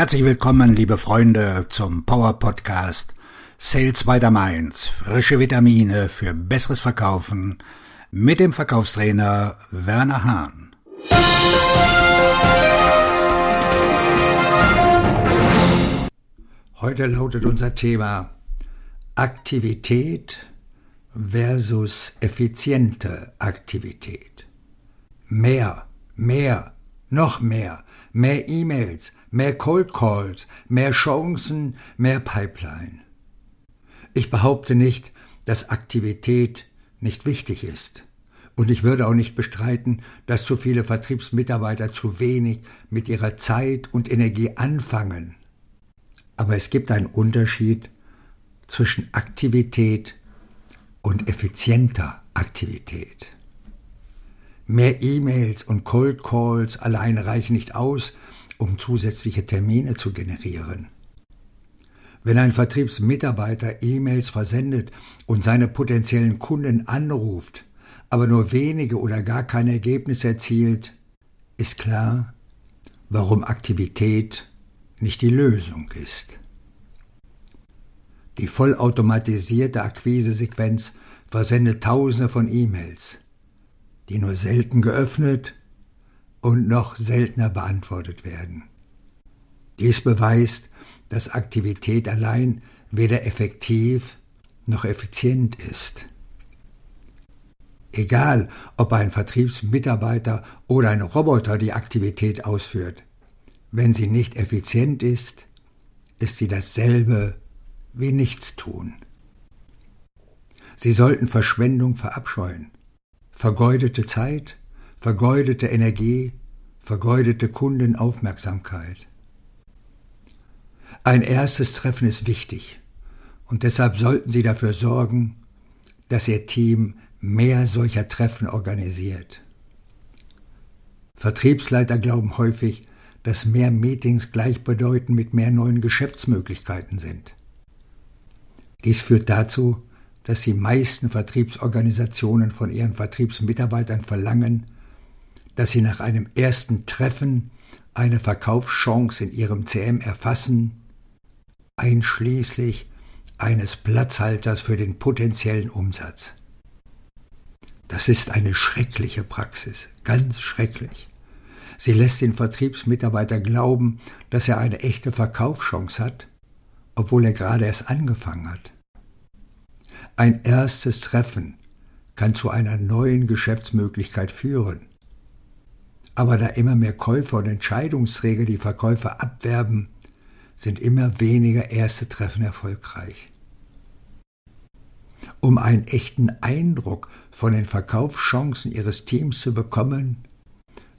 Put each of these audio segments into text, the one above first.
Herzlich willkommen, liebe Freunde, zum Power Podcast Sales by the Mainz. Frische Vitamine für besseres Verkaufen mit dem Verkaufstrainer Werner Hahn. Heute lautet unser Thema Aktivität versus effiziente Aktivität. Mehr, mehr, noch mehr, mehr E-Mails, mehr Cold Calls, mehr Chancen, mehr Pipeline. Ich behaupte nicht, dass Aktivität nicht wichtig ist. Und ich würde auch nicht bestreiten, dass zu viele Vertriebsmitarbeiter zu wenig mit ihrer Zeit und Energie anfangen. Aber es gibt einen Unterschied zwischen Aktivität und effizienter Aktivität. Mehr E-Mails und Cold Calls allein reichen nicht aus, um zusätzliche Termine zu generieren. Wenn ein Vertriebsmitarbeiter E-Mails versendet und seine potenziellen Kunden anruft, aber nur wenige oder gar kein Ergebnis erzielt, ist klar, warum Aktivität nicht die Lösung ist. Die vollautomatisierte Akquisesequenz versendet Tausende von E-Mails, die nur selten geöffnet und noch seltener beantwortet werden. Dies beweist, dass Aktivität allein weder effektiv noch effizient ist. Egal, ob ein Vertriebsmitarbeiter oder ein Roboter die Aktivität ausführt, wenn sie nicht effizient ist, ist sie dasselbe wie Nichtstun. Sie sollten Verschwendung verabscheuen, vergeudete Zeit, vergeudete Energie, vergeudete Kundenaufmerksamkeit. Ein erstes Treffen ist wichtig und deshalb sollten Sie dafür sorgen, dass Ihr Team mehr solcher Treffen organisiert. Vertriebsleiter glauben häufig, dass mehr Meetings gleichbedeutend mit mehr neuen Geschäftsmöglichkeiten sind. Dies führt dazu, dass die meisten Vertriebsorganisationen von ihren Vertriebsmitarbeitern verlangen, dass sie nach einem ersten Treffen eine Verkaufschance in ihrem CM erfassen, einschließlich eines Platzhalters für den potenziellen Umsatz. Das ist eine schreckliche Praxis, ganz schrecklich. Sie lässt den Vertriebsmitarbeiter glauben, dass er eine echte Verkaufschance hat, obwohl er gerade erst angefangen hat. Ein erstes Treffen kann zu einer neuen Geschäftsmöglichkeit führen. Aber da immer mehr Käufer und Entscheidungsträger die Verkäufer abwerben, sind immer weniger erste Treffen erfolgreich. Um einen echten Eindruck von den Verkaufschancen Ihres Teams zu bekommen,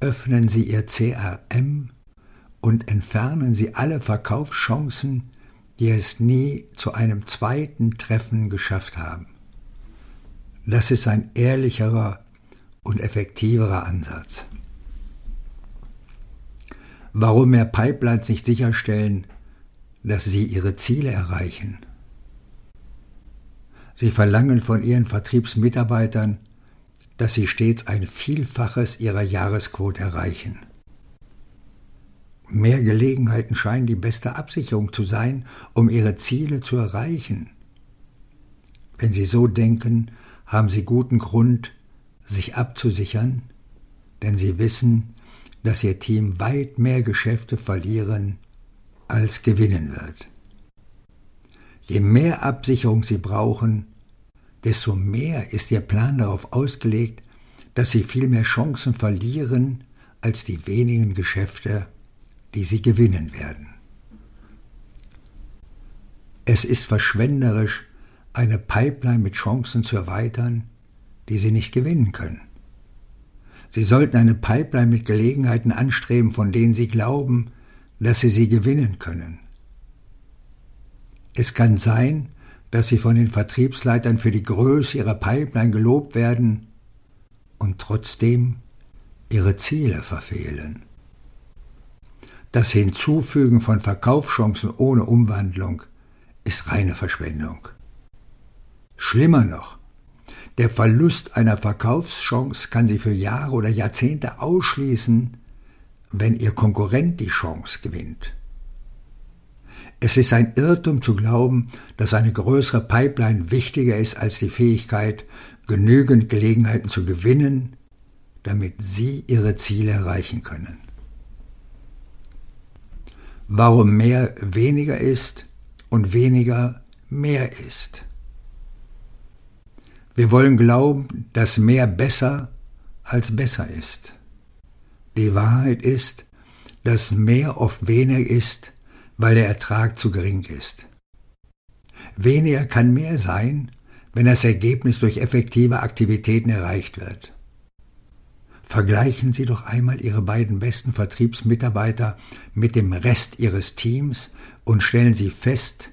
öffnen Sie Ihr CRM und entfernen Sie alle Verkaufschancen, die es nie zu einem zweiten Treffen geschafft haben. Das ist ein ehrlicherer und effektiverer Ansatz. Warum mehr Pipelines nicht sicherstellen, dass sie ihre Ziele erreichen? Sie verlangen von ihren Vertriebsmitarbeitern, dass sie stets ein Vielfaches ihrer Jahresquote erreichen. Mehr Gelegenheiten scheinen die beste Absicherung zu sein, um ihre Ziele zu erreichen. Wenn Sie so denken, haben Sie guten Grund, sich abzusichern, denn Sie wissen, dass Ihr Team weit mehr Geschäfte verlieren als gewinnen wird. Je mehr Absicherung Sie brauchen, desto mehr ist Ihr Plan darauf ausgelegt, dass Sie viel mehr Chancen verlieren als die wenigen Geschäfte, die Sie gewinnen werden. Es ist verschwenderisch, eine Pipeline mit Chancen zu erweitern, die Sie nicht gewinnen können. Sie sollten eine Pipeline mit Gelegenheiten anstreben, von denen Sie glauben, dass Sie sie gewinnen können. Es kann sein, dass Sie von den Vertriebsleitern für die Größe Ihrer Pipeline gelobt werden und trotzdem Ihre Ziele verfehlen. Das Hinzufügen von Verkaufschancen ohne Umwandlung ist reine Verschwendung. Schlimmer noch, der Verlust einer Verkaufschance kann Sie für Jahre oder Jahrzehnte ausschließen, wenn Ihr Konkurrent die Chance gewinnt. Es ist ein Irrtum zu glauben, dass eine größere Pipeline wichtiger ist als die Fähigkeit, genügend Gelegenheiten zu gewinnen, damit Sie Ihre Ziele erreichen können. Warum mehr weniger ist und weniger mehr ist. Wir wollen glauben, dass mehr besser als besser ist. Die Wahrheit ist, dass mehr oft weniger ist weil der Ertrag zu gering ist. Weniger kann mehr sein, wenn das Ergebnis durch effektive Aktivitäten erreicht wird. Vergleichen Sie doch einmal Ihre beiden besten Vertriebsmitarbeiter mit dem Rest Ihres Teams und stellen Sie fest,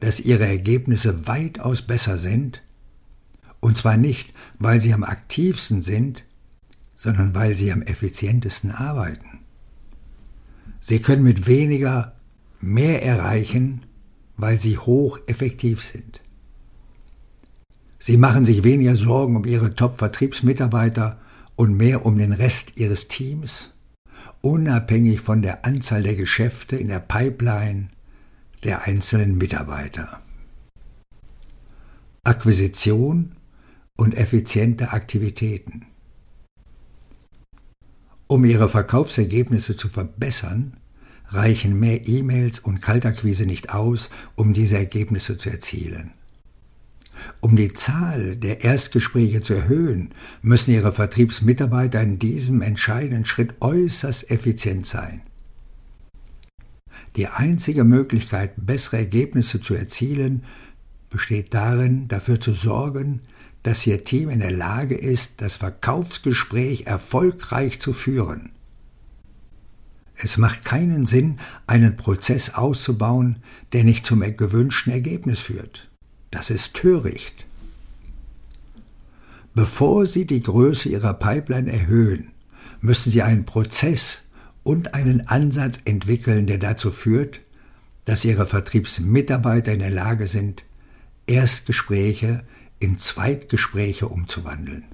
dass Ihre Ergebnisse weitaus besser sind, und zwar nicht, weil Sie am aktivsten sind, sondern weil Sie am effizientesten arbeiten. Sie können mit weniger mehr erreichen, weil sie hocheffektiv sind. Sie machen sich weniger Sorgen um ihre Top-Vertriebsmitarbeiter und mehr um den Rest ihres Teams, unabhängig von der Anzahl der Geschäfte in der Pipeline der einzelnen Mitarbeiter. Akquisition und effiziente Aktivitäten. Um ihre Verkaufsergebnisse zu verbessern, reichen mehr E-Mails und Kaltakquise nicht aus, um diese Ergebnisse zu erzielen. Um die Zahl der Erstgespräche zu erhöhen, müssen Ihre Vertriebsmitarbeiter in diesem entscheidenden Schritt äußerst effizient sein. Die einzige Möglichkeit, bessere Ergebnisse zu erzielen, besteht darin, dafür zu sorgen, dass Ihr Team in der Lage ist, das Verkaufsgespräch erfolgreich zu führen. Es macht keinen Sinn, einen Prozess auszubauen, der nicht zum gewünschten Ergebnis führt. Das ist töricht. Bevor Sie die Größe Ihrer Pipeline erhöhen, müssen Sie einen Prozess und einen Ansatz entwickeln, der dazu führt, dass Ihre Vertriebsmitarbeiter in der Lage sind, Erstgespräche in Zweitgespräche umzuwandeln.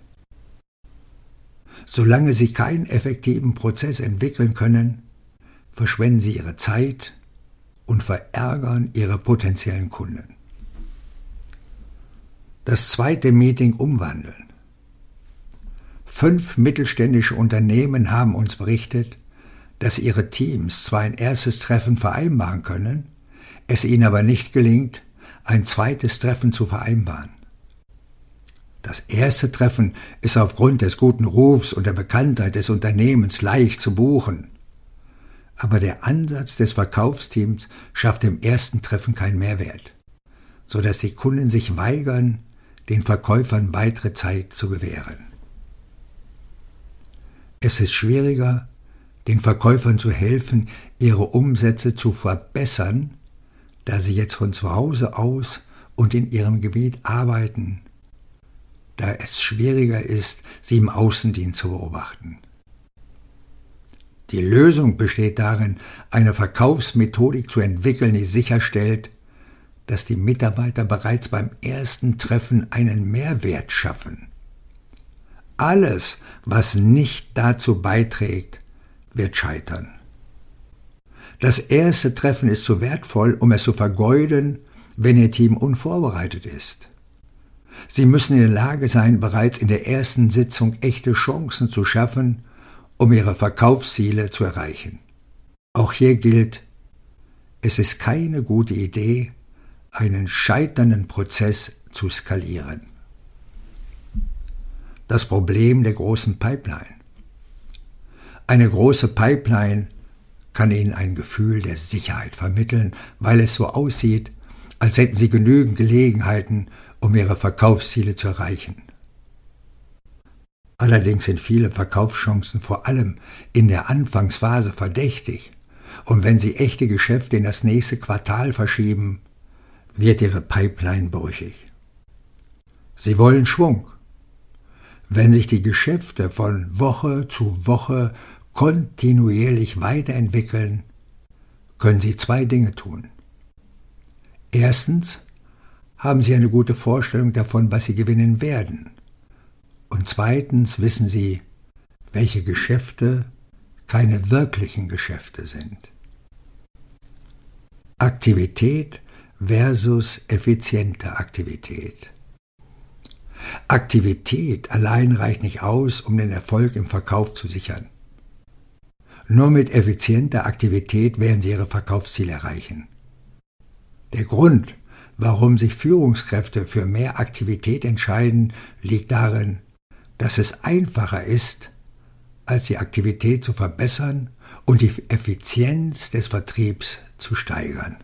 Solange Sie keinen effektiven Prozess entwickeln können, verschwenden sie ihre Zeit und verärgern ihre potenziellen Kunden. Das zweite Meeting umwandeln. Fünf mittelständische Unternehmen haben uns berichtet, dass ihre Teams zwar ein erstes Treffen vereinbaren können, es ihnen aber nicht gelingt, ein zweites Treffen zu vereinbaren. Das erste Treffen ist aufgrund des guten Rufs und der Bekanntheit des Unternehmens leicht zu buchen aber der Ansatz des Verkaufsteams schafft im ersten Treffen keinen Mehrwert, so dass die Kunden sich weigern, den Verkäufern weitere Zeit zu gewähren. Es ist schwieriger, den Verkäufern zu helfen, ihre Umsätze zu verbessern, da sie jetzt von zu Hause aus und in ihrem Gebiet arbeiten, da es schwieriger ist, sie im Außendienst zu beobachten. Die Lösung besteht darin, eine Verkaufsmethodik zu entwickeln, die sicherstellt, dass die Mitarbeiter bereits beim ersten Treffen einen Mehrwert schaffen. Alles, was nicht dazu beiträgt, wird scheitern. Das erste Treffen ist zu wertvoll, um es zu vergeuden, wenn Ihr Team unvorbereitet ist. Sie müssen in der Lage sein, bereits in der ersten Sitzung echte Chancen zu schaffen um ihre Verkaufsziele zu erreichen. Auch hier gilt, es ist keine gute Idee, einen scheiternden Prozess zu skalieren. Das Problem der großen Pipeline. Eine große Pipeline kann Ihnen ein Gefühl der Sicherheit vermitteln, weil es so aussieht, als hätten Sie genügend Gelegenheiten, um Ihre Verkaufsziele zu erreichen. Allerdings sind viele Verkaufschancen vor allem in der Anfangsphase verdächtig, und wenn Sie echte Geschäfte in das nächste Quartal verschieben, wird Ihre Pipeline brüchig. Sie wollen Schwung. Wenn sich die Geschäfte von Woche zu Woche kontinuierlich weiterentwickeln, können Sie zwei Dinge tun. Erstens haben Sie eine gute Vorstellung davon, was Sie gewinnen werden. Und zweitens wissen sie, welche Geschäfte keine wirklichen Geschäfte sind. Aktivität versus effiziente Aktivität. Aktivität allein reicht nicht aus, um den Erfolg im Verkauf zu sichern. Nur mit effizienter Aktivität werden Sie Ihre Verkaufsziele erreichen. Der Grund, warum sich Führungskräfte für mehr Aktivität entscheiden, liegt darin, dass es einfacher ist, als die Aktivität zu verbessern und die Effizienz des Vertriebs zu steigern.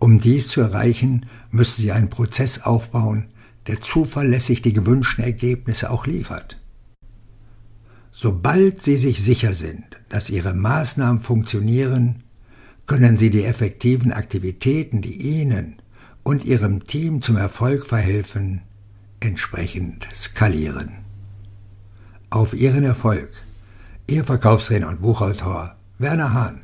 Um dies zu erreichen, müssen Sie einen Prozess aufbauen, der zuverlässig die gewünschten Ergebnisse auch liefert. Sobald Sie sich sicher sind, dass Ihre Maßnahmen funktionieren, können Sie die effektiven Aktivitäten, die Ihnen und Ihrem Team zum Erfolg verhelfen, entsprechend skalieren. Auf Ihren Erfolg, Ihr Verkaufstrainer und Buchautor Werner Hahn.